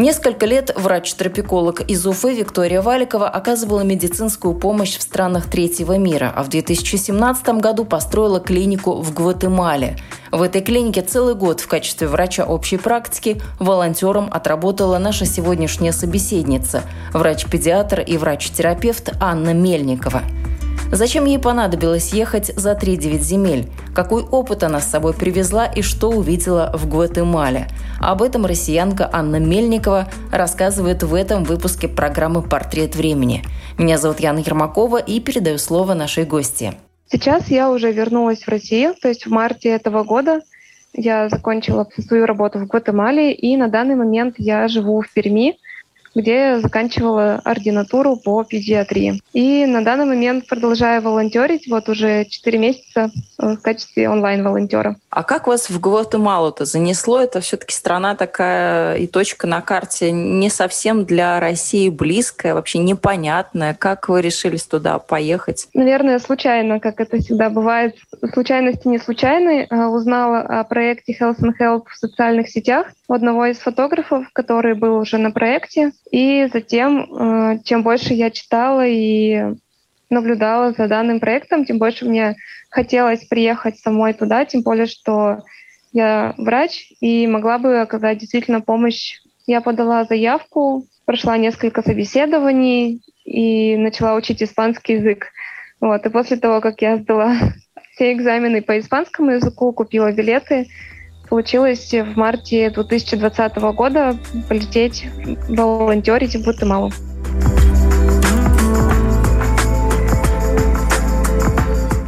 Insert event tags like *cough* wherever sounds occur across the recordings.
Несколько лет врач-тропиколог из Уфы Виктория Валикова оказывала медицинскую помощь в странах третьего мира, а в 2017 году построила клинику в Гватемале. В этой клинике целый год в качестве врача общей практики волонтером отработала наша сегодняшняя собеседница, врач-педиатр и врач-терапевт Анна Мельникова – Зачем ей понадобилось ехать за 3-9 земель? Какой опыт она с собой привезла и что увидела в Гватемале? Об этом россиянка Анна Мельникова рассказывает в этом выпуске программы «Портрет времени». Меня зовут Яна Ермакова и передаю слово нашей гости. Сейчас я уже вернулась в Россию, то есть в марте этого года я закончила свою работу в Гватемале, и на данный момент я живу в Перми – где я заканчивала ординатуру по педиатрии. И на данный момент продолжаю волонтерить вот уже 4 месяца э, в качестве онлайн-волонтера. А как вас в Гватемалу-то занесло? Это все-таки страна такая и точка на карте не совсем для России близкая, вообще непонятная. Как вы решились туда поехать? Наверное, случайно, как это всегда бывает. Случайности не случайны. Э, узнала о проекте Health and Help в социальных сетях у одного из фотографов, который был уже на проекте. И затем, э, чем больше я читала и наблюдала за данным проектом, тем больше мне хотелось приехать самой туда, тем более, что я врач и могла бы оказать действительно помощь. Я подала заявку, прошла несколько собеседований и начала учить испанский язык. Вот. И после того, как я сдала *laughs* все экзамены по испанскому языку, купила билеты, получилось в марте 2020 года полететь волонтерить в Гватемалу.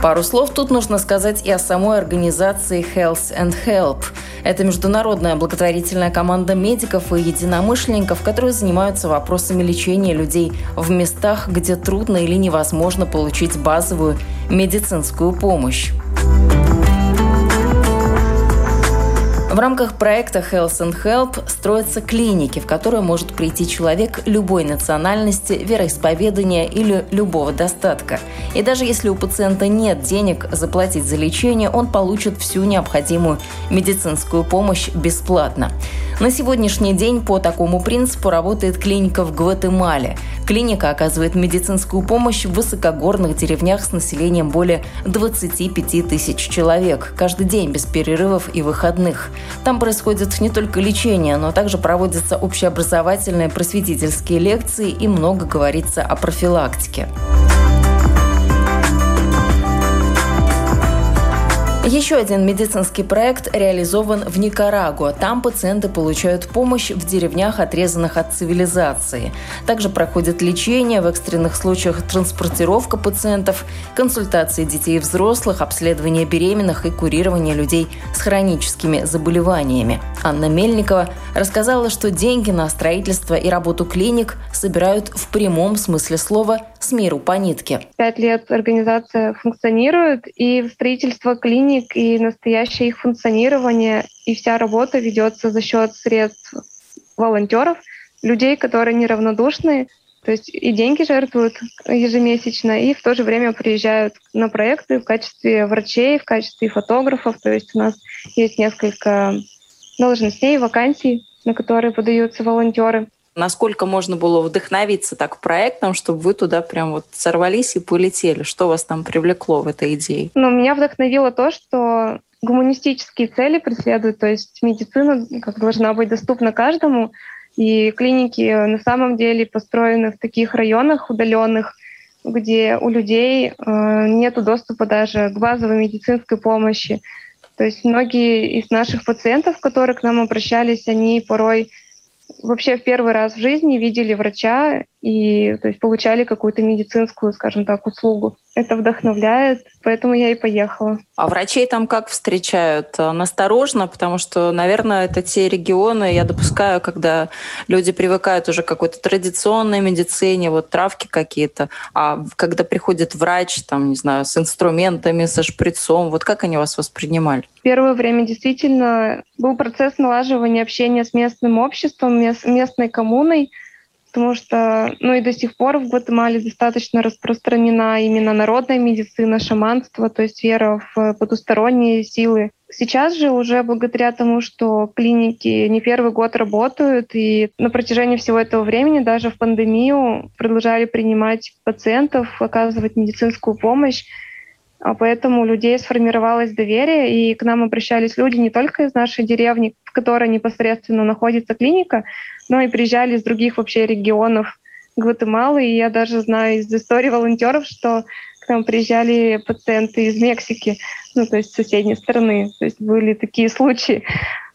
Пару слов тут нужно сказать и о самой организации Health and Help. Это международная благотворительная команда медиков и единомышленников, которые занимаются вопросами лечения людей в местах, где трудно или невозможно получить базовую медицинскую помощь. В рамках проекта Health and Help строятся клиники, в которые может прийти человек любой национальности, вероисповедания или любого достатка. И даже если у пациента нет денег заплатить за лечение, он получит всю необходимую медицинскую помощь бесплатно. На сегодняшний день по такому принципу работает клиника в Гватемале. Клиника оказывает медицинскую помощь в высокогорных деревнях с населением более 25 тысяч человек каждый день без перерывов и выходных. Там происходит не только лечение, но также проводятся общеобразовательные просветительские лекции и много говорится о профилактике. Еще один медицинский проект реализован в Никарагуа. Там пациенты получают помощь в деревнях, отрезанных от цивилизации. Также проходит лечение, в экстренных случаях транспортировка пациентов, консультации детей и взрослых, обследование беременных и курирование людей с хроническими заболеваниями. Анна Мельникова рассказала, что деньги на строительство и работу клиник собирают в прямом смысле слова с миру по нитке. Пять лет организация функционирует, и строительство клиник и настоящее их функционирование, и вся работа ведется за счет средств волонтеров, людей, которые неравнодушны, то есть и деньги жертвуют ежемесячно, и в то же время приезжают на проекты в качестве врачей, в качестве фотографов. То есть у нас есть несколько должностей, вакансий, на которые подаются волонтеры. Насколько можно было вдохновиться так проектом, чтобы вы туда прям вот сорвались и полетели? Что вас там привлекло в этой идее? Ну, меня вдохновило то, что гуманистические цели преследуют, то есть медицина как должна быть доступна каждому, и клиники на самом деле построены в таких районах удаленных, где у людей э, нет доступа даже к базовой медицинской помощи. То есть многие из наших пациентов, которые к нам обращались, они порой вообще в первый раз в жизни видели врача и то есть, получали какую-то медицинскую, скажем так, услугу. Это вдохновляет, поэтому я и поехала. А врачей там как встречают? Насторожно, потому что, наверное, это те регионы, я допускаю, когда люди привыкают уже к какой-то традиционной медицине, вот травки какие-то, а когда приходит врач, там, не знаю, с инструментами, со шприцом, вот как они вас воспринимали? Первое время действительно был процесс налаживания общения с местным обществом, местной коммуной, потому что, ну и до сих пор в Гватемале достаточно распространена именно народная медицина, шаманство, то есть вера в потусторонние силы. Сейчас же уже благодаря тому, что клиники не первый год работают, и на протяжении всего этого времени, даже в пандемию, продолжали принимать пациентов, оказывать медицинскую помощь, поэтому у людей сформировалось доверие, и к нам обращались люди не только из нашей деревни, в которой непосредственно находится клиника, но и приезжали из других вообще регионов Гватемалы. И я даже знаю из истории волонтеров, что к нам приезжали пациенты из Мексики, ну, то есть с соседней страны. То есть были такие случаи.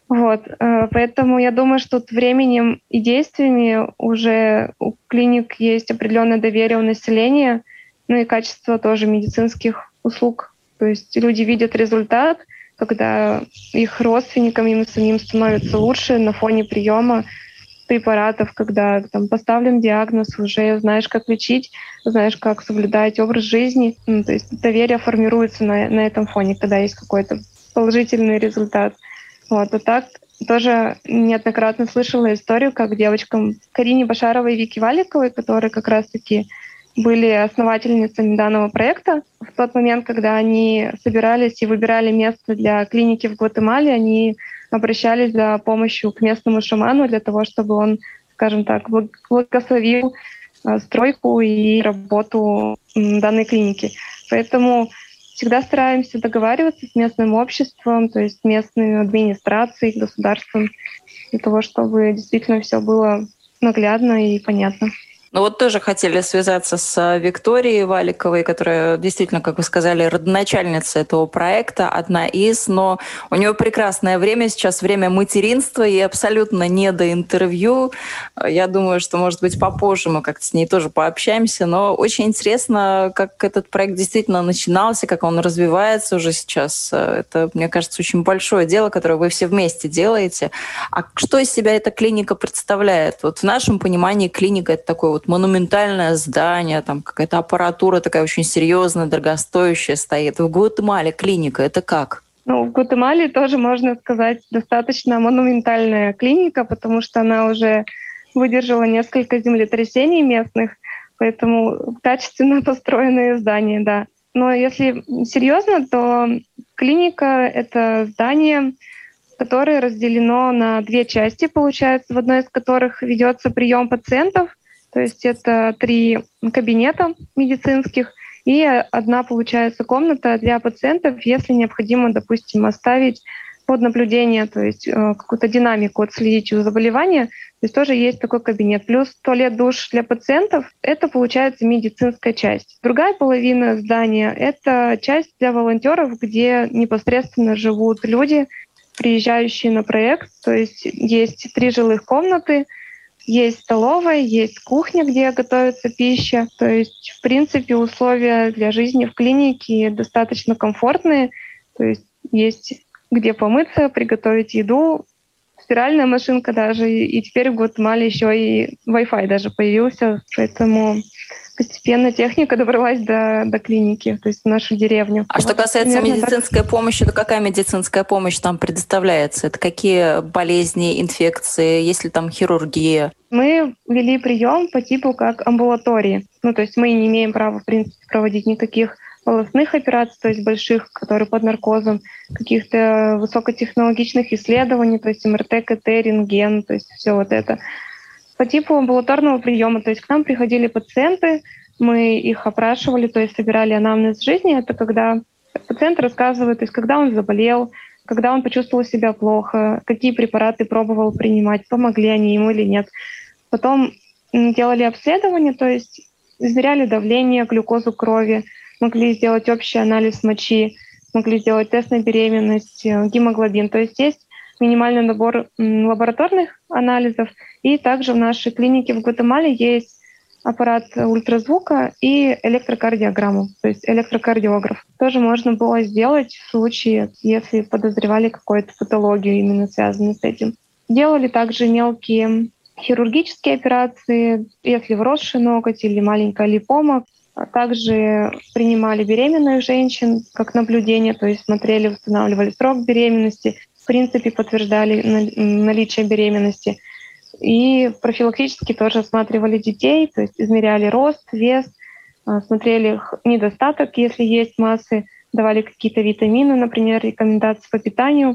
Вот. Э, поэтому я думаю, что временем и действиями уже у клиник есть определенное доверие у населения, ну и качество тоже медицинских услуг. То есть люди видят результат, когда их родственникам им самим становится лучше на фоне приема препаратов, когда там поставлен диагноз, уже знаешь, как лечить, знаешь, как соблюдать образ жизни. Ну, то есть доверие формируется на, на этом фоне, когда есть какой-то положительный результат. Вот. А так тоже неоднократно слышала историю, как девочкам Карине Башаровой и Вики Валиковой, которые как раз-таки были основательницами данного проекта. В тот момент, когда они собирались и выбирали место для клиники в Гватемале, они обращались за помощью к местному шаману для того, чтобы он, скажем так, благословил э, стройку и работу данной клиники. Поэтому всегда стараемся договариваться с местным обществом, то есть местной администрацией, государством, для того, чтобы действительно все было наглядно и понятно. Ну вот тоже хотели связаться с э, Викторией Валиковой, которая действительно, как вы сказали, родоначальница этого проекта, одна из, но у нее прекрасное время сейчас, время материнства, и абсолютно не до интервью. Я думаю, что, может быть, попозже мы как-то с ней тоже пообщаемся, но очень интересно, как этот проект действительно начинался, как он развивается уже сейчас. Это, мне кажется, очень большое дело, которое вы все вместе делаете. А что из себя эта клиника представляет? Вот в нашем понимании клиника — это такой вот монументальное здание, там какая-то аппаратура такая очень серьезная, дорогостоящая стоит. В Гватемале клиника, это как? Ну, в Гватемале тоже, можно сказать, достаточно монументальная клиника, потому что она уже выдержала несколько землетрясений местных, поэтому качественно *laughs* построенное здание, да. Но если серьезно, то клиника — это здание, которое разделено на две части, получается, в одной из которых ведется прием пациентов, то есть это три кабинета медицинских и одна, получается, комната для пациентов, если необходимо, допустим, оставить под наблюдение, то есть э, какую-то динамику отследить у заболевания. То есть тоже есть такой кабинет. Плюс туалет душ для пациентов — это, получается, медицинская часть. Другая половина здания — это часть для волонтеров, где непосредственно живут люди, приезжающие на проект. То есть есть три жилых комнаты — есть столовая, есть кухня, где готовится пища. То есть, в принципе, условия для жизни в клинике достаточно комфортные. То есть есть где помыться, приготовить еду, стиральная машинка даже. И теперь в Гватемале еще и Wi-Fi даже появился. Поэтому постепенно техника добралась до, до клиники, то есть в нашу деревню. А вот, что касается медицинской так... помощи, то какая медицинская помощь там предоставляется? Это какие болезни, инфекции, есть ли там хирургия? Мы вели прием по типу как амбулатории. Ну, то есть мы не имеем права, в принципе, проводить никаких полостных операций, то есть больших, которые под наркозом, каких-то высокотехнологичных исследований, то есть МРТ, КТ, рентген, то есть все вот это по типу амбулаторного приема. То есть к нам приходили пациенты, мы их опрашивали, то есть собирали анамнез жизни. Это когда пациент рассказывает, то есть когда он заболел, когда он почувствовал себя плохо, какие препараты пробовал принимать, помогли они ему или нет. Потом делали обследование, то есть измеряли давление, глюкозу крови, могли сделать общий анализ мочи, могли сделать тест на беременность, э, гемоглобин. То есть есть минимальный набор лабораторных анализов. И также в нашей клинике в Гватемале есть аппарат ультразвука и электрокардиограмму, то есть электрокардиограф. Тоже можно было сделать в случае, если подозревали какую-то патологию именно связанную с этим. Делали также мелкие хирургические операции, если вросший ноготь или маленькая липома. Также принимали беременных женщин как наблюдение, то есть смотрели, восстанавливали срок беременности, принципе подтверждали наличие беременности. И профилактически тоже осматривали детей, то есть измеряли рост, вес, а, смотрели их недостаток, если есть массы, давали какие-то витамины, например, рекомендации по питанию,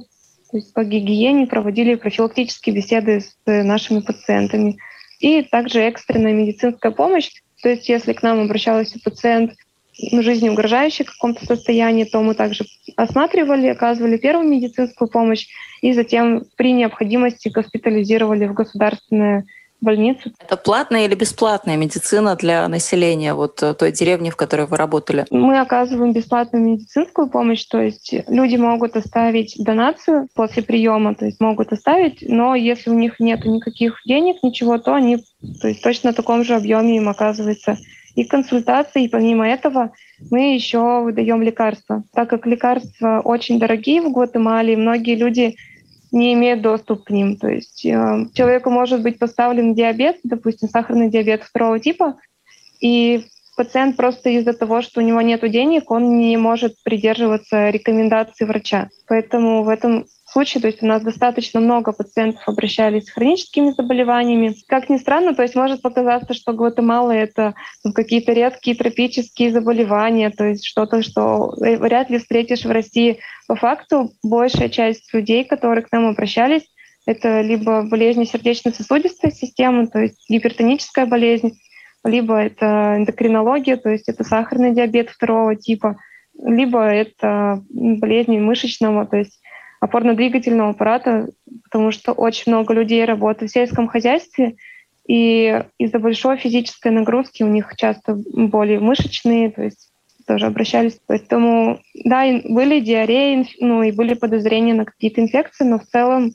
то есть по гигиене, проводили профилактические беседы с нашими пациентами. И также экстренная медицинская помощь, то есть если к нам обращался пациент жизни угрожающий в каком-то состоянии, то мы также осматривали, оказывали первую медицинскую помощь и затем при необходимости госпитализировали в государственное больницу. Это платная или бесплатная медицина для населения вот э, той деревни, в которой вы работали? Мы оказываем бесплатную медицинскую помощь, то есть люди могут оставить донацию после приема, то есть могут оставить, но если у них нет никаких денег, ничего, то они то есть точно в таком же объеме им оказывается и консультации. И помимо этого мы еще выдаем лекарства. Так как лекарства очень дорогие в Гватемале, многие люди не имеют доступ к ним. То есть э, человеку может быть поставлен диабет, допустим, сахарный диабет второго типа, и пациент просто из-за того, что у него нет денег, он не может придерживаться рекомендаций врача. Поэтому в этом случае, то есть у нас достаточно много пациентов обращались с хроническими заболеваниями. Как ни странно, то есть может показаться, что Гватемала — это какие-то редкие тропические заболевания, то есть что-то, что вряд ли встретишь в России. По факту большая часть людей, которые к нам обращались, это либо болезни сердечно-сосудистой системы, то есть гипертоническая болезнь, либо это эндокринология, то есть это сахарный диабет второго типа, либо это болезни мышечного, то есть опорно-двигательного аппарата, потому что очень много людей работают в сельском хозяйстве, и из-за большой физической нагрузки у них часто боли мышечные, то есть тоже обращались. Поэтому, да, были диареи, ну и были подозрения на какие-то инфекции, но в целом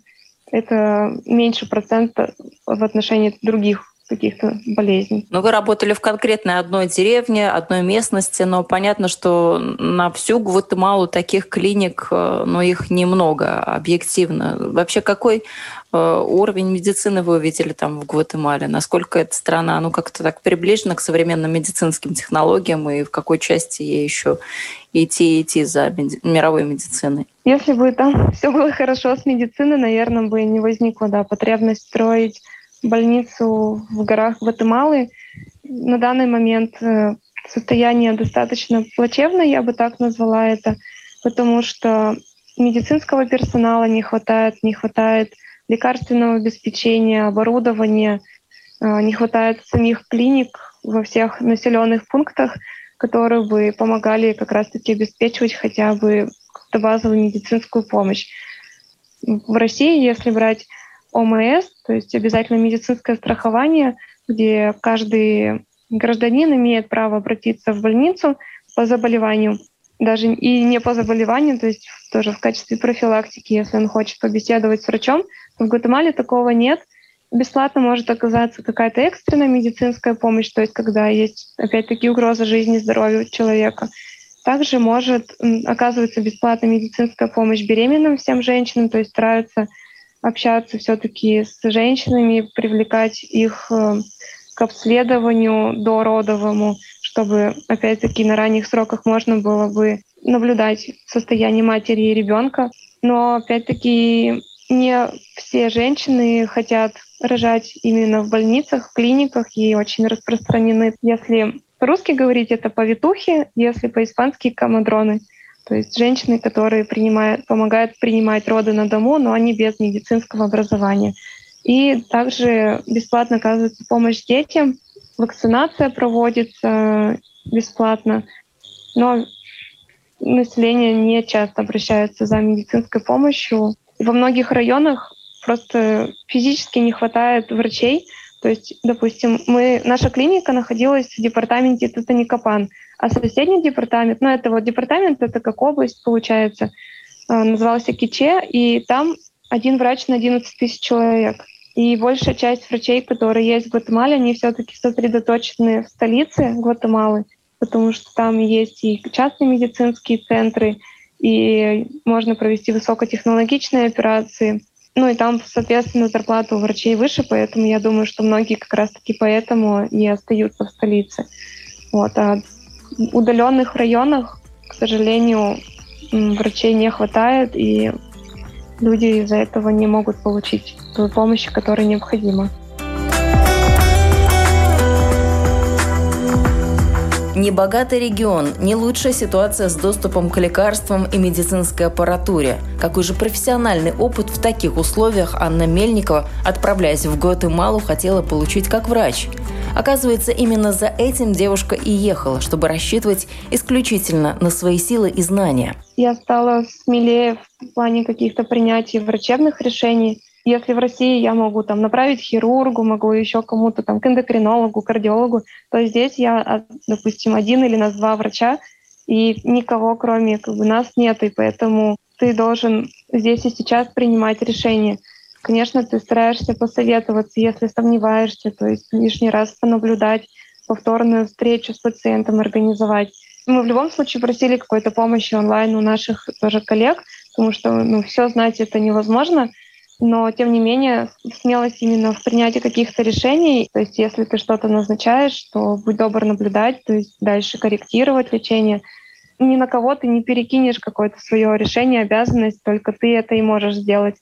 это меньше процента в отношении других каких-то болезней. Но вы работали в конкретной одной деревне, одной местности, но понятно, что на всю Гватемалу таких клиник, э, но их немного, объективно. Вообще, какой э, уровень медицины вы увидели там в Гватемале? Насколько эта страна, ну, как-то так приближена к современным медицинским технологиям и в какой части ей еще идти идти за меди- мировой медициной? Если бы там все было хорошо с медициной, наверное, бы не возникла да, потребность строить больницу в горах Гватемалы. На данный момент э, состояние достаточно плачевное, я бы так назвала это, потому что медицинского персонала не хватает, не хватает лекарственного обеспечения, оборудования, э, не хватает самих клиник во всех населенных пунктах, которые бы помогали как раз-таки обеспечивать хотя бы базовую медицинскую помощь. В России, если брать ОМС, то есть обязательно медицинское страхование, где каждый гражданин имеет право обратиться в больницу по заболеванию, даже и не по заболеванию, то есть тоже в качестве профилактики, если он хочет побеседовать с врачом. В Гватемале такого нет. Бесплатно может оказаться какая-то экстренная медицинская помощь, то есть когда есть опять-таки угроза жизни и здоровью человека. Также может оказываться бесплатная медицинская помощь беременным всем женщинам, то есть стараются общаться все-таки с женщинами, привлекать их э, к обследованию дородовому, чтобы, опять-таки, на ранних сроках можно было бы наблюдать состояние матери и ребенка. Но, опять-таки, не все женщины хотят рожать именно в больницах, в клиниках, и очень распространены. Если по-русски говорить, это повитухи, если по-испански — комодроны — то есть женщины, которые принимают, помогают принимать роды на дому, но они без медицинского образования. И также бесплатно оказывается помощь детям. Вакцинация проводится бесплатно. Но население не часто обращается за медицинской помощью. Во многих районах просто физически не хватает врачей. То есть, допустим, мы, наша клиника находилась в департаменте Татаникапан, а соседний департамент, ну это вот департамент, это как область получается, э, назывался Киче, и там один врач на 11 тысяч человек. И большая часть врачей, которые есть в Гватемале, они все-таки сосредоточены в столице Гватемалы, потому что там есть и частные медицинские центры, и можно провести высокотехнологичные операции. Ну и там, соответственно, зарплата у врачей выше, поэтому я думаю, что многие как раз-таки поэтому и остаются в столице. Вот. А удаленных районах, к сожалению, врачей не хватает, и люди из-за этого не могут получить ту помощь, которая необходима. Небогатый регион, не лучшая ситуация с доступом к лекарствам и медицинской аппаратуре. Какой же профессиональный опыт в таких условиях Анна Мельникова, отправляясь в Гватемалу, хотела получить как врач? Оказывается, именно за этим девушка и ехала, чтобы рассчитывать исключительно на свои силы и знания. Я стала смелее в плане каких-то принятий врачебных решений. Если в России я могу там направить хирургу, могу еще кому-то там к эндокринологу, кардиологу, то здесь я, а, допустим, один или нас два врача, и никого кроме как бы, нас нет, и поэтому ты должен здесь и сейчас принимать решение. Конечно, ты стараешься посоветоваться, если сомневаешься, то есть лишний раз понаблюдать, повторную встречу с пациентом организовать. Мы в любом случае просили какой-то помощи онлайн у наших тоже коллег, потому что ну, все знать это невозможно но тем не менее смелость именно в принятии каких-то решений. То есть если ты что-то назначаешь, то будь добр наблюдать, то есть дальше корректировать лечение. Ни на кого ты не перекинешь какое-то свое решение, обязанность, только ты это и можешь сделать.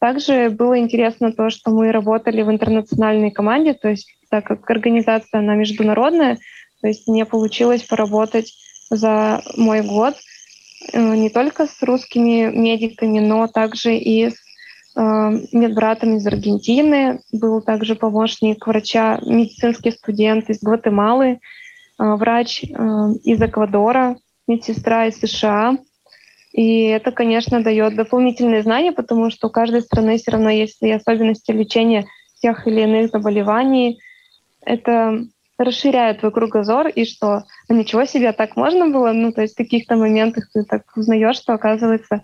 Также было интересно то, что мы работали в интернациональной команде, то есть так как организация она международная, то есть мне получилось поработать за мой год э, не только с русскими медиками, но также и с медбратом из Аргентины, был также помощник врача, медицинский студент из Гватемалы, э, врач э, из Эквадора, медсестра из США. И это, конечно, дает дополнительные знания, потому что у каждой страны все равно есть свои особенности лечения тех или иных заболеваний. Это расширяет твой кругозор, и что а ничего себе, так можно было? Ну, то есть в каких-то моментах ты так узнаешь, что, оказывается,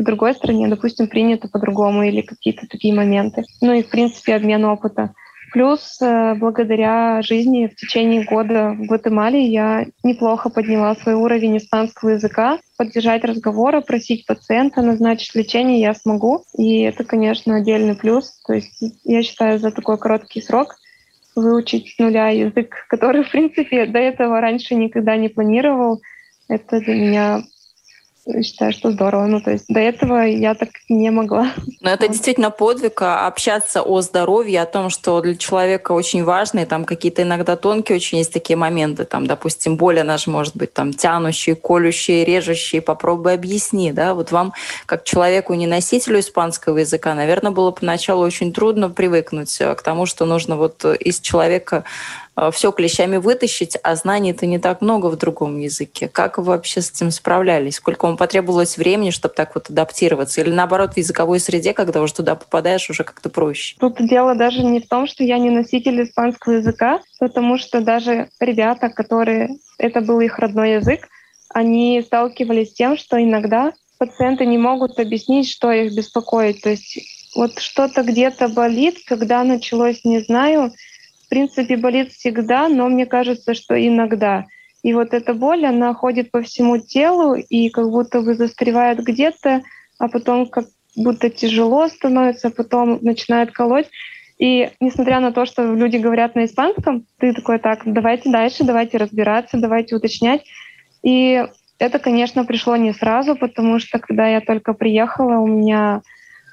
в другой стране, допустим, принято по-другому или какие-то такие моменты. Ну и, в принципе, обмен опыта. Плюс, э, благодаря жизни в течение года в Гватемале я неплохо подняла свой уровень испанского языка. Поддержать разговоры, просить пациента назначить лечение я смогу. И это, конечно, отдельный плюс. То есть я считаю, за такой короткий срок выучить с нуля язык, *laughs* который, в принципе, до этого раньше никогда не планировал, это для меня считаю, что здорово. Ну, то есть до этого я так не могла. Но это действительно подвиг, а общаться о здоровье, о том, что для человека очень важно, и там какие-то иногда тонкие очень есть такие моменты, там, допустим, боль, же может быть там тянущие, колющие, режущие, попробуй объясни, да, вот вам, как человеку, не носителю испанского языка, наверное, было поначалу очень трудно привыкнуть э, к тому, что нужно вот из человека все клещами вытащить, а знаний-то не так много в другом языке. Как вы вообще с этим справлялись? Сколько вам потребовалось времени, чтобы так вот адаптироваться? Или наоборот, в языковой среде, когда уже туда попадаешь, уже как-то проще? Тут дело даже не в том, что я не носитель испанского языка, потому что даже ребята, которые это был их родной язык, они сталкивались с тем, что иногда пациенты не могут объяснить, что их беспокоит. То есть вот что-то где-то болит, когда началось, не знаю, принципе, болит всегда, но мне кажется, что иногда. И вот эта боль, она ходит по всему телу и как будто бы застревает где-то, а потом как будто тяжело становится, а потом начинает колоть. И несмотря на то, что люди говорят на испанском, ты такой, так, давайте дальше, давайте разбираться, давайте уточнять. И это, конечно, пришло не сразу, потому что когда я только приехала, у меня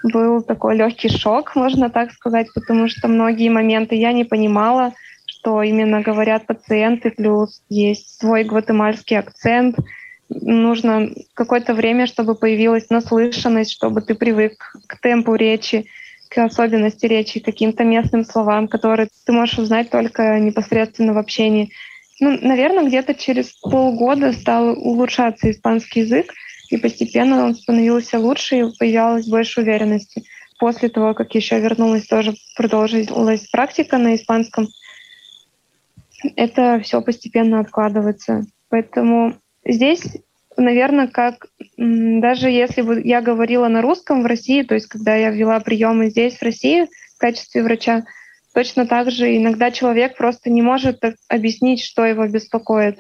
был такой легкий шок, можно так сказать, потому что многие моменты я не понимала, что именно говорят пациенты, плюс есть свой гватемальский акцент. Нужно какое-то время, чтобы появилась наслышанность, чтобы ты привык к темпу речи, к особенности речи, к каким-то местным словам, которые ты можешь узнать только непосредственно в общении. Ну, наверное, где-то через полгода стал улучшаться испанский язык, и постепенно он становился лучше и появилась больше уверенности. После того, как еще вернулась, тоже продолжилась практика на испанском. Это все постепенно откладывается. Поэтому здесь, наверное, как даже если бы я говорила на русском в России, то есть когда я ввела приемы здесь, в России, в качестве врача. Точно так же иногда человек просто не может объяснить, что его беспокоит.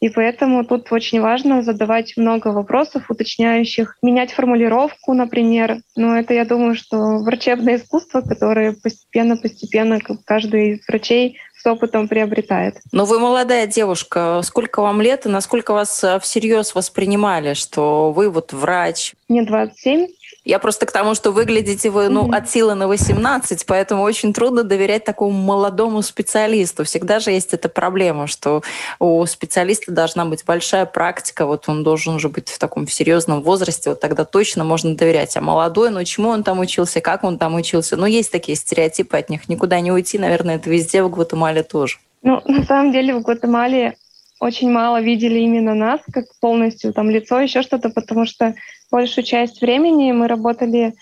И поэтому тут очень важно задавать много вопросов, уточняющих, менять формулировку, например. Но это, я думаю, что врачебное искусство, которое постепенно-постепенно каждый из врачей с опытом приобретает. Но вы молодая девушка. Сколько вам лет и насколько вас э, всерьез воспринимали, что вы вот врач? Мне 27. Я просто к тому, что выглядите вы ну, от силы на 18, поэтому очень трудно доверять такому молодому специалисту. Всегда же есть эта проблема, что у специалиста должна быть большая практика, вот он должен уже быть в таком серьезном возрасте, вот тогда точно можно доверять. А молодой, ну чему он там учился, как он там учился? Ну есть такие стереотипы, от них никуда не уйти, наверное, это везде в Гватемале тоже. Ну, на самом деле в Гватемале очень мало видели именно нас, как полностью там лицо, еще что-то, потому что большую часть времени мы работали э,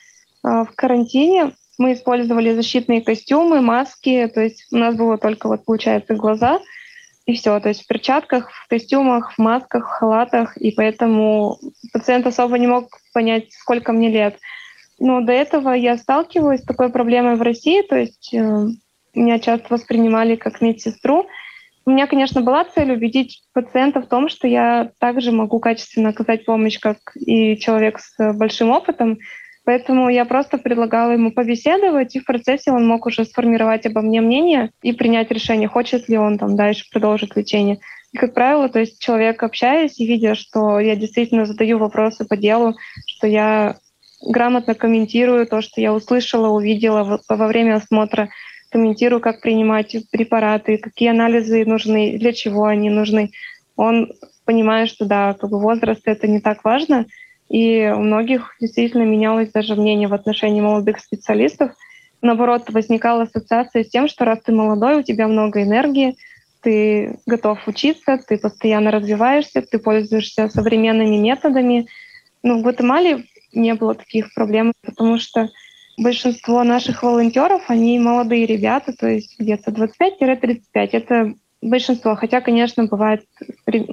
в карантине. Мы использовали защитные костюмы, маски, то есть у нас было только вот получается глаза и все, то есть в перчатках, в костюмах, в масках, в халатах, и поэтому пациент особо не мог понять, сколько мне лет. Но до этого я сталкивалась с такой проблемой в России, то есть э, меня часто воспринимали как медсестру, у меня, конечно, была цель убедить пациента в том, что я также могу качественно оказать помощь, как и человек с большим опытом. Поэтому я просто предлагала ему побеседовать, и в процессе он мог уже сформировать обо мне мнение и принять решение, хочет ли он там дальше продолжить лечение. И, как правило, то есть человек, общаясь и видя, что я действительно задаю вопросы по делу, что я грамотно комментирую то, что я услышала, увидела во время осмотра, комментирую, как принимать препараты, какие анализы нужны, для чего они нужны. Он понимает, что да, как бы возраст это не так важно, и у многих действительно менялось даже мнение в отношении молодых специалистов. Наоборот, возникала ассоциация с тем, что раз ты молодой, у тебя много энергии, ты готов учиться, ты постоянно развиваешься, ты пользуешься современными методами. Но в Гватемале не было таких проблем, потому что большинство наших волонтеров, они молодые ребята, то есть где-то 25-35. Это большинство. Хотя, конечно, бывает,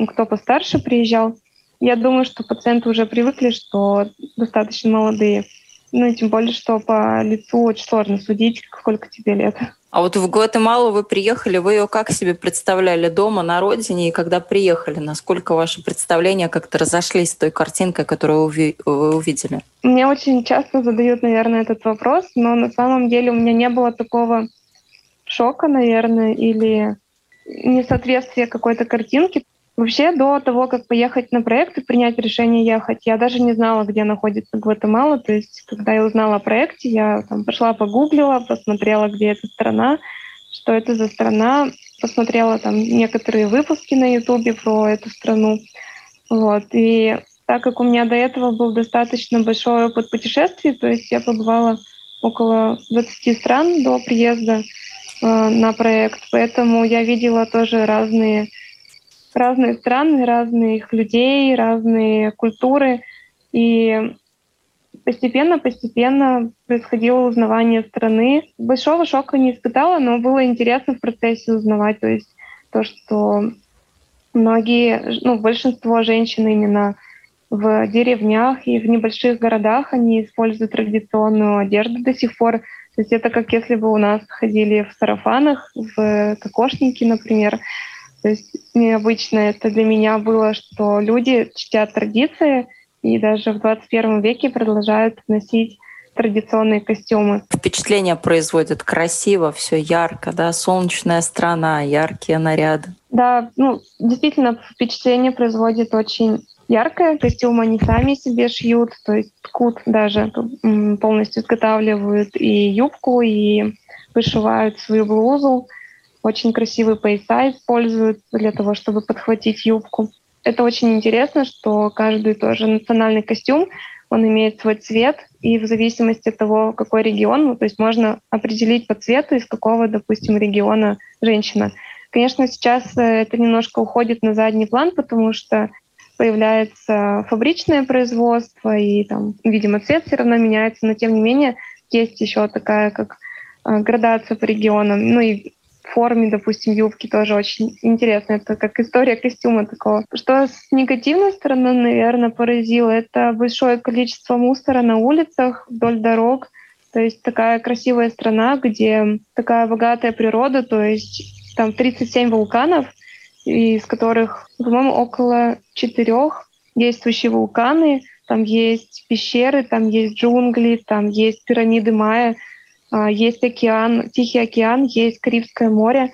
кто постарше приезжал. Я думаю, что пациенты уже привыкли, что достаточно молодые. Ну и тем более, что по лицу очень сложно судить, сколько тебе лет. А вот в Гватемалу вы приехали, вы ее как себе представляли дома, на родине, и когда приехали, насколько ваши представления как-то разошлись с той картинкой, которую вы увидели? Мне очень часто задают, наверное, этот вопрос, но на самом деле у меня не было такого шока, наверное, или несоответствия какой-то картинки. Вообще, до того, как поехать на проект и принять решение ехать, я даже не знала, где находится Гватемала. То есть, когда я узнала о проекте, я там пошла погуглила, посмотрела, где эта страна, что это за страна, посмотрела там некоторые выпуски на Ютубе про эту страну. Вот. И так как у меня до этого был достаточно большой опыт путешествий, то есть я побывала около 20 стран до приезда э, на проект, поэтому я видела тоже разные разные страны, разных людей, разные культуры. И постепенно-постепенно происходило узнавание страны. Большого шока не испытала, но было интересно в процессе узнавать. То есть то, что многие, ну, большинство женщин именно в деревнях и в небольших городах, они используют традиционную одежду до сих пор. То есть это как если бы у нас ходили в сарафанах, в кокошники, например. То есть необычно это для меня было, что люди чтят традиции и даже в 21 веке продолжают носить традиционные костюмы. Впечатление производит красиво, все ярко, да, солнечная страна, яркие наряды. Да, ну, действительно, впечатление производит очень яркое. Костюмы они сами себе шьют, то есть ткут даже полностью изготавливают и юбку, и вышивают свою блузу. Очень красивые пояса используют для того, чтобы подхватить юбку. Это очень интересно, что каждый тоже национальный костюм, он имеет свой цвет, и в зависимости от того, какой регион, ну, то есть можно определить по цвету, из какого, допустим, региона женщина. Конечно, сейчас э, это немножко уходит на задний план, потому что появляется фабричное производство, и там, видимо, цвет все равно меняется, но тем не менее есть еще такая как э, градация по регионам. Ну и форме, допустим, юбки тоже очень интересно. Это как история костюма такого. Что с негативной стороны, наверное, поразило, это большое количество мусора на улицах, вдоль дорог. То есть такая красивая страна, где такая богатая природа, то есть там 37 вулканов, из которых, по-моему, около четырех действующие вулканы. Там есть пещеры, там есть джунгли, там есть пирамиды Майя, есть океан, Тихий океан, есть Карибское море.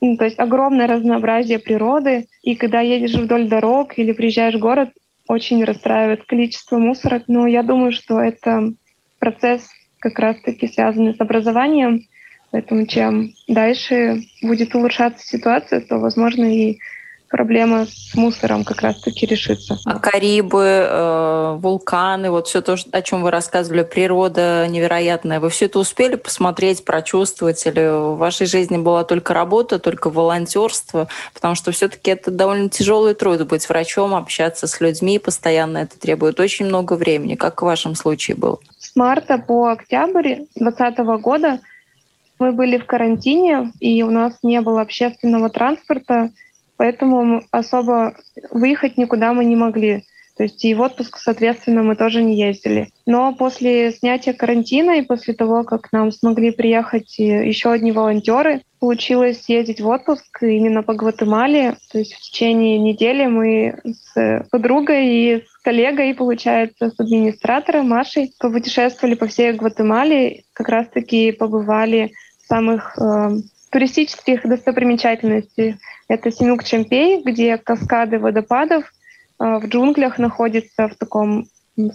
Ну, то есть огромное разнообразие природы. И когда едешь вдоль дорог или приезжаешь в город, очень расстраивает количество мусора. Но я думаю, что это процесс как раз-таки связанный с образованием. Поэтому чем дальше будет улучшаться ситуация, то, возможно, и проблема с мусором как раз-таки решится. А Карибы, э, вулканы, вот все то, о чем вы рассказывали, природа невероятная. Вы все это успели посмотреть, прочувствовать, или в вашей жизни была только работа, только волонтерство? Потому что все-таки это довольно тяжелый труд быть врачом, общаться с людьми постоянно. Это требует очень много времени. Как в вашем случае было? С марта по октябрь 2020 года мы были в карантине, и у нас не было общественного транспорта поэтому особо выехать никуда мы не могли. То есть и в отпуск, соответственно, мы тоже не ездили. Но после снятия карантина и после того, как нам смогли приехать еще одни волонтеры, получилось съездить в отпуск именно по Гватемале. То есть в течение недели мы с подругой и с коллегой, получается, с администратором Машей путешествовали по всей Гватемале, как раз-таки побывали в самых э, туристических достопримечательностей. Это Синук-Чемпей, где каскады водопадов э, в джунглях находятся в таком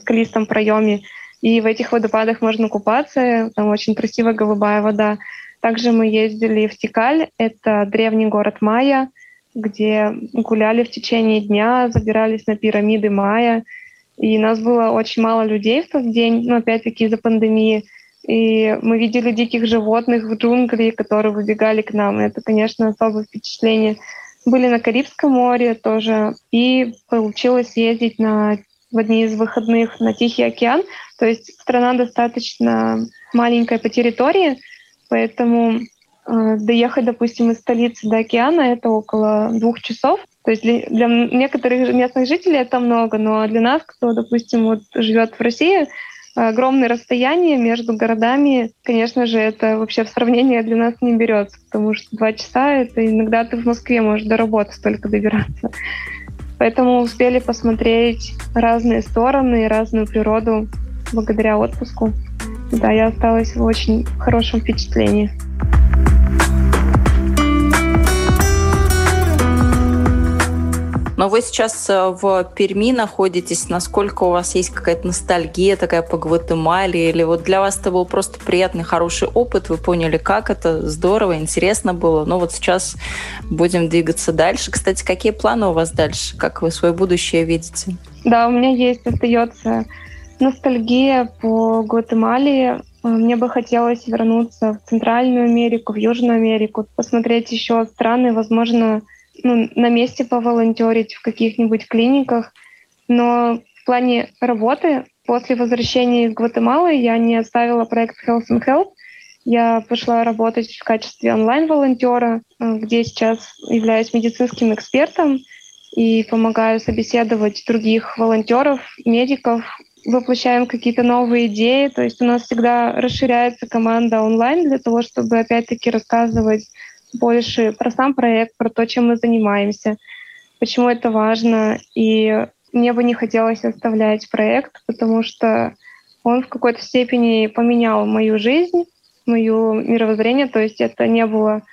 скалистом проеме. И в этих водопадах можно купаться. Там очень красивая голубая вода. Также мы ездили в Тикаль. Это древний город Майя, где гуляли в течение дня, забирались на пирамиды Майя. И нас было очень мало людей в тот день, но опять-таки из-за пандемии – и мы видели диких животных в джунгли, которые выбегали к нам. Это, конечно, особое впечатление. Были на Карибском море тоже. И получилось ездить на, в одни из выходных на Тихий океан. То есть страна достаточно маленькая по территории, поэтому э, доехать, допустим, из столицы до океана это около двух часов. То есть для, для некоторых местных жителей это много, но для нас, кто, допустим, вот живет в России, огромное расстояние между городами, конечно же, это вообще в сравнение для нас не берется, потому что два часа — это иногда ты в Москве можешь до работы столько добираться. Поэтому успели посмотреть разные стороны и разную природу благодаря отпуску. Да, я осталась в очень хорошем впечатлении. Но вы сейчас э, в Перми находитесь. Насколько у вас есть какая-то ностальгия такая по Гватемале? Или вот для вас это был просто приятный, хороший опыт? Вы поняли, как это здорово, интересно было. Но вот сейчас будем двигаться дальше. Кстати, какие планы у вас дальше? Как вы свое будущее видите? Да, у меня есть, остается ностальгия по Гватемале. Э, мне бы хотелось вернуться в Центральную Америку, в Южную Америку, посмотреть еще страны, возможно, ну, на месте поволонтерить в каких-нибудь клиниках. Но в плане работы после возвращения из Гватемалы я не оставила проект Health and Help. Я пошла работать в качестве онлайн-волонтера, э, где сейчас являюсь медицинским экспертом и помогаю собеседовать других волонтеров, медиков, воплощаем какие-то новые идеи. То есть у нас всегда расширяется команда онлайн для того, чтобы опять-таки рассказывать больше про сам проект, про то, чем мы занимаемся, почему это важно. И мне бы не хотелось оставлять проект, потому что он в какой-то степени поменял мою жизнь, мое мировоззрение. То есть это не было,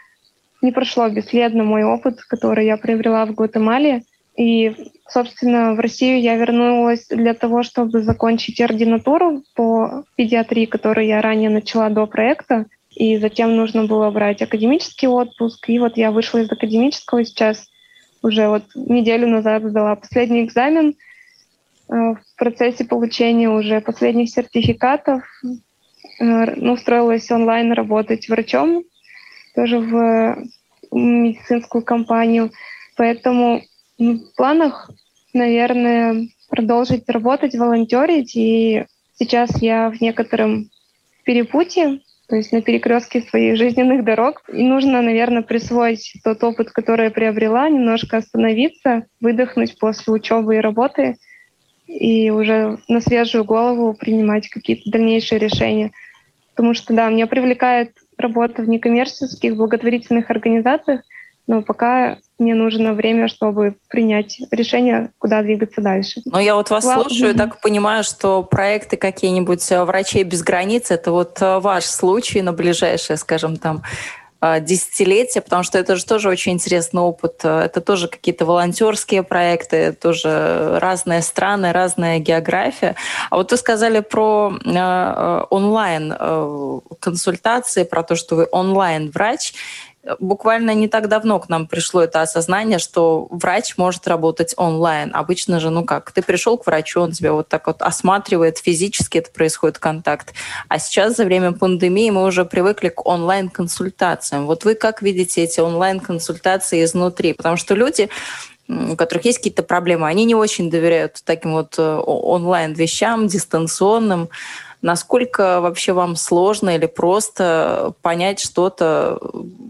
не прошло бесследно мой опыт, который я приобрела в Гватемале. И, собственно, в Россию я вернулась для того, чтобы закончить ординатуру по педиатрии, которую я ранее начала до проекта и затем нужно было брать академический отпуск. И вот я вышла из академического сейчас уже вот неделю назад сдала последний экзамен э, в процессе получения уже последних сертификатов. Э, ну, устроилась онлайн работать врачом тоже в медицинскую компанию. Поэтому в планах, наверное, продолжить работать, волонтерить. И сейчас я в некотором перепутье, то есть на перекрестке своих жизненных дорог. И нужно, наверное, присвоить тот опыт, который я приобрела, немножко остановиться, выдохнуть после учебы и работы и уже на свежую голову принимать какие-то дальнейшие решения. Потому что, да, меня привлекает работа в некоммерческих благотворительных организациях, но пока мне нужно время, чтобы принять решение, куда двигаться дальше. Но я вот вас Ла... слушаю, так понимаю, что проекты какие-нибудь э, «Врачей без границ» — это вот э, ваш случай на ближайшее, скажем, там, э, десятилетия, потому что это же тоже очень интересный опыт. Это тоже какие-то волонтерские проекты, тоже разные страны, разная география. А вот вы сказали про онлайн консультации, про то, что вы онлайн-врач буквально не так давно к нам пришло это осознание, что врач может работать онлайн. Обычно же, ну как, ты пришел к врачу, он тебя вот так вот осматривает, физически это происходит контакт. А сейчас за время пандемии мы уже привыкли к онлайн-консультациям. Вот вы как видите эти онлайн-консультации изнутри? Потому что люди у которых есть какие-то проблемы, они не очень доверяют таким вот э, онлайн-вещам, дистанционным. Насколько вообще вам сложно или просто понять что-то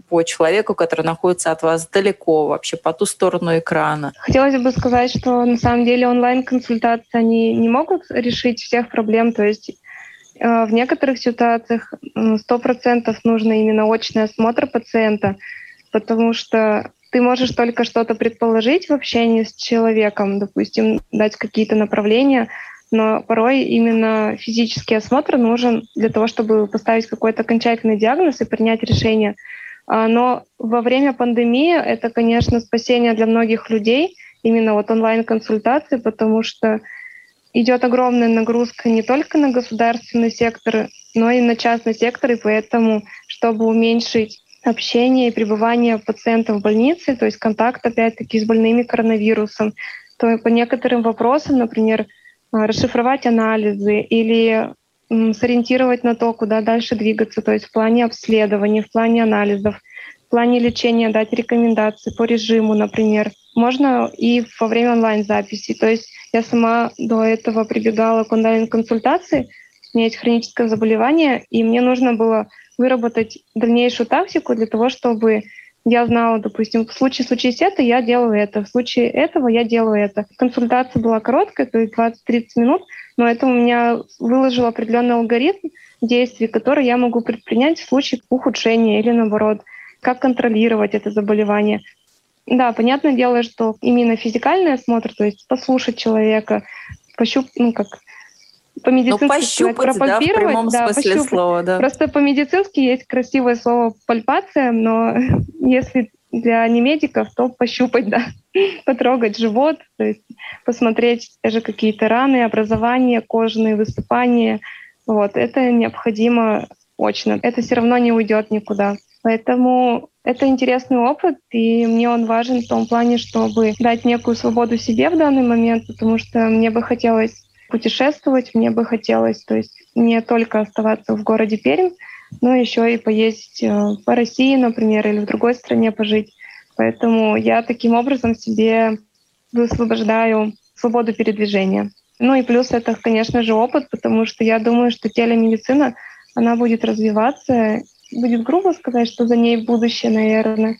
по человеку, который находится от вас далеко, вообще по ту сторону экрана? Хотелось бы сказать, что на самом деле онлайн-консультации они не могут решить всех проблем. То есть э, в некоторых ситуациях сто процентов нужно именно очный осмотр пациента, потому что ты можешь только что-то предположить в общении с человеком, допустим, дать какие-то направления, но порой именно физический осмотр нужен для того, чтобы поставить какой-то окончательный диагноз и принять решение. А, но во время пандемии это, конечно, спасение для многих людей, именно вот онлайн-консультации, потому что идет огромная нагрузка не только на государственный сектор, но и на частный сектор, и поэтому, чтобы уменьшить общение и пребывание пациентов в больнице, то есть контакт опять-таки с больными коронавирусом, то по некоторым вопросам, например, расшифровать анализы или сориентировать на то, куда дальше двигаться, то есть в плане обследований, в плане анализов, в плане лечения дать рекомендации по режиму, например. Можно и во время онлайн-записи. То есть я сама до этого прибегала к онлайн-консультации, у меня есть хроническое заболевание, и мне нужно было выработать дальнейшую тактику для того, чтобы я знала, допустим, в случае случись это, я делаю это, в случае этого я делаю это. Консультация была короткая, то есть 20-30 минут, но это у меня выложил определенный алгоритм действий, который я могу предпринять в случае ухудшения или наоборот, как контролировать это заболевание. Да, понятное дело, что именно физикальный осмотр, то есть послушать человека, пощуп, ну как по-медицински ну, пощупать, да, в прямом да, смысле пощупать. слова, да. Просто по-медицински есть красивое слово пальпация, но *laughs* если для немедиков, то пощупать, да, *laughs* потрогать живот, то есть посмотреть даже какие-то раны, образования, кожные высыпания. Вот, это необходимо очно. Это все равно не уйдет никуда. Поэтому это интересный опыт, и мне он важен в том плане, чтобы дать некую свободу себе в данный момент, потому что мне бы хотелось путешествовать мне бы хотелось, то есть не только оставаться в городе Пермь, но еще и поездить э, по России, например, или в другой стране пожить. Поэтому я таким образом себе высвобождаю свободу передвижения. Ну и плюс это, конечно же, опыт, потому что я думаю, что телемедицина, она будет развиваться. Будет грубо сказать, что за ней будущее, наверное.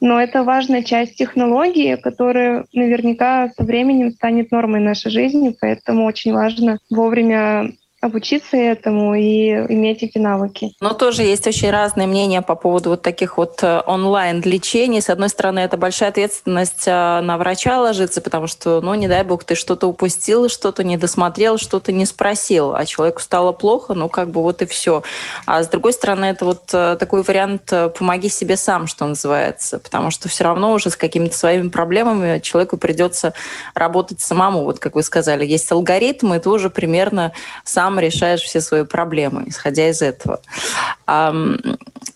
Но это важная часть технологии, которая наверняка со временем станет нормой нашей жизни, поэтому очень важно вовремя обучиться этому и иметь эти навыки. Но тоже есть очень разные мнения по поводу вот таких вот э, онлайн-лечений. С одной стороны, это большая ответственность э, на врача ложится, потому что, ну, не дай бог, ты что-то упустил, что-то не досмотрел, что-то не спросил, а человеку стало плохо, ну, как бы вот и все. А с другой стороны, это вот э, такой вариант «помоги себе сам», что называется, потому что все равно уже с какими-то своими проблемами человеку придется работать самому. Вот как вы сказали, есть алгоритм, и уже примерно сам сам решаешь все свои проблемы, исходя из этого.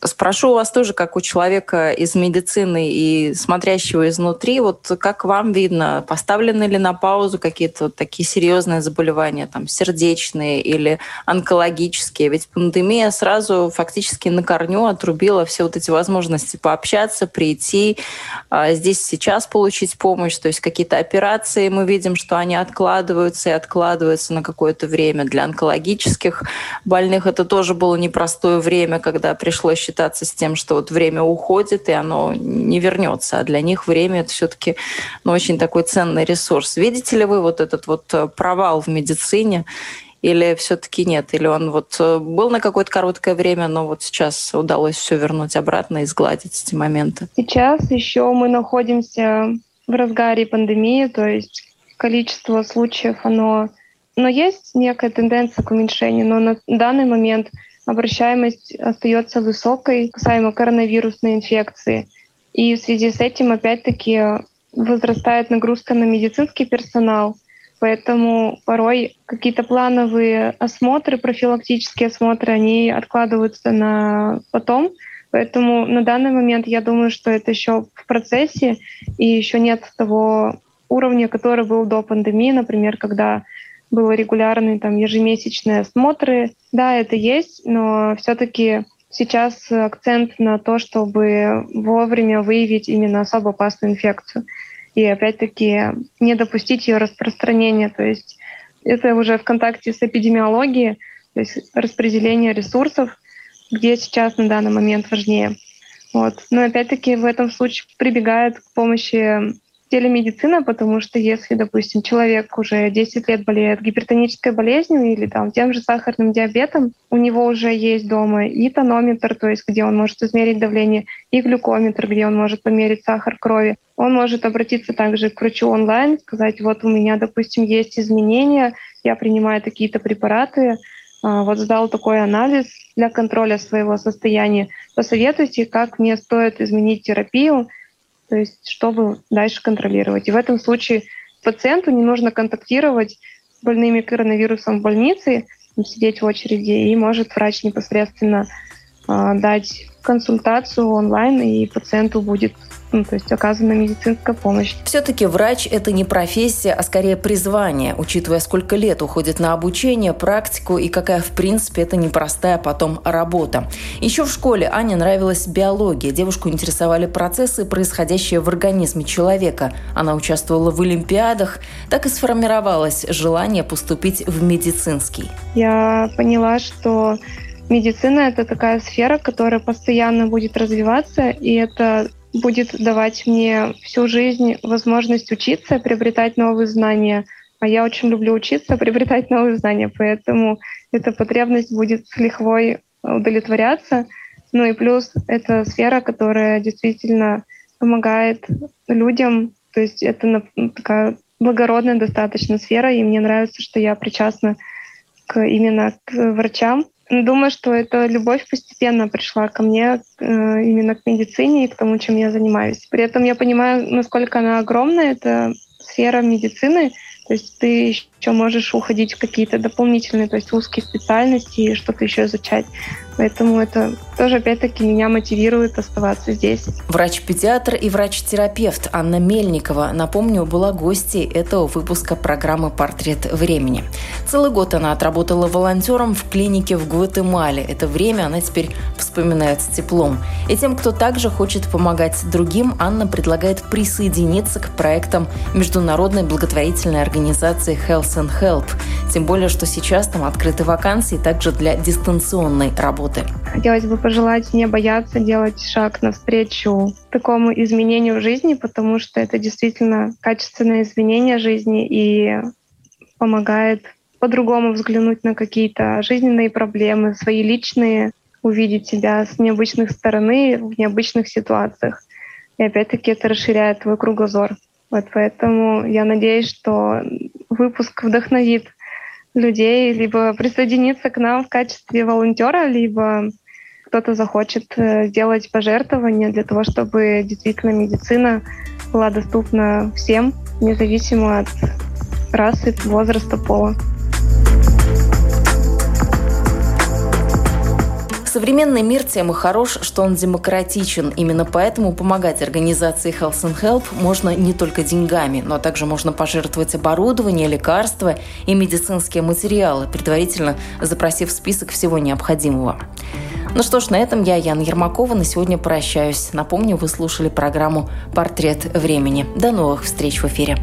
Спрошу у вас тоже, как у человека из медицины и смотрящего изнутри, вот как вам видно, поставлены ли на паузу какие-то вот такие серьезные заболевания, там, сердечные или онкологические? Ведь пандемия сразу фактически на корню отрубила все вот эти возможности пообщаться, прийти, а, здесь сейчас получить помощь, то есть какие-то операции мы видим, что они откладываются и откладываются на какое-то время для онкологических больных это тоже было непростое время, когда пришлось считаться с тем, что вот время уходит, и оно не вернется. А для них время это все-таки ну, очень такой ценный ресурс. Видите ли вы вот этот вот э, провал в медицине Или все-таки нет? Или он вот э, был на какое-то короткое время, но вот сейчас удалось все вернуть обратно и сгладить эти моменты? Сейчас еще мы находимся в разгаре пандемии, то есть количество случаев, оно... Но есть некая тенденция к уменьшению, но на данный момент обращаемость остается высокой касаемо коронавирусной инфекции. И в связи с этим, опять-таки, возрастает нагрузка на медицинский персонал — Поэтому порой какие-то плановые осмотры, профилактические осмотры, они откладываются на потом. Поэтому на данный момент я думаю, что это еще в процессе и еще нет того уровня, который был до пандемии, например, когда было регулярные там ежемесячные осмотры. Да, это есть, но все-таки сейчас акцент на то, чтобы вовремя выявить именно особо опасную инфекцию и опять-таки не допустить ее распространения. То есть это уже в контакте с эпидемиологией, то есть распределение ресурсов, где сейчас на данный момент важнее. Вот. Но опять-таки в этом случае прибегает к помощи телемедицина, потому что если, допустим, человек уже 10 лет болеет гипертонической болезнью или там тем же сахарным диабетом, у него уже есть дома и тонометр, то есть где он может измерить давление, и глюкометр, где он может померить сахар крови. Он может обратиться также к врачу онлайн, сказать, вот у меня, допустим, есть изменения, я принимаю такие-то препараты, а, вот сдал такой анализ для контроля своего состояния. Посоветуйте, как мне стоит изменить терапию, то есть чтобы дальше контролировать. И в этом случае пациенту не нужно контактировать с больными коронавирусом в больнице, сидеть в очереди, и может врач непосредственно э, дать консультацию онлайн, и пациенту будет ну, то есть оказана медицинская помощь. Все-таки врач – это не профессия, а скорее призвание, учитывая, сколько лет уходит на обучение, практику и какая, в принципе, это непростая потом работа. Еще в школе Ане нравилась биология. Девушку интересовали процессы, происходящие в организме человека. Она участвовала в олимпиадах. Так и сформировалось желание поступить в медицинский. Я поняла, что медицина — это такая сфера, которая постоянно будет развиваться, и это будет давать мне всю жизнь возможность учиться, приобретать новые знания. А я очень люблю учиться, *laughs* приобретать новые знания, поэтому эта потребность будет с лихвой удовлетворяться. Ну и плюс это сфера, которая действительно помогает людям, то есть это такая благородная достаточно сфера, и мне нравится, что я причастна к, именно к врачам, Думаю, что эта любовь постепенно пришла ко мне э, именно к медицине и к тому, чем я занимаюсь. При этом я понимаю, насколько она огромная, эта сфера медицины. То есть ты еще можешь уходить в какие-то дополнительные, то есть узкие специальности и что-то еще изучать. Поэтому это тоже, опять-таки, меня мотивирует оставаться здесь. Врач-педиатр и врач-терапевт Анна Мельникова, напомню, была гостьей этого выпуска программы «Портрет времени». Целый год она отработала волонтером в клинике в Гватемале. Это время она теперь вспоминает с теплом. И тем, кто также хочет помогать другим, Анна предлагает присоединиться к проектам международной благотворительной организации Health and Help. Тем более, что сейчас там открыты вакансии также для дистанционной работы работы. Хотелось бы пожелать не бояться делать шаг навстречу такому изменению жизни, потому что это действительно качественное изменение жизни и помогает по-другому взглянуть на какие-то жизненные проблемы, свои личные, увидеть себя с необычных стороны в необычных ситуациях. И опять-таки это расширяет твой кругозор. Вот поэтому я надеюсь, что выпуск вдохновит людей либо присоединиться к нам в качестве волонтера, либо кто-то захочет э, сделать пожертвование для того, чтобы действительно медицина была доступна всем, независимо от расы, возраста, пола. Современный мир тем и хорош, что он демократичен. Именно поэтому помогать организации Health and Help можно не только деньгами, но также можно пожертвовать оборудование, лекарства и медицинские материалы, предварительно запросив список всего необходимого. Ну что ж, на этом я, Яна Ермакова, на сегодня прощаюсь. Напомню, вы слушали программу «Портрет времени». До новых встреч в эфире.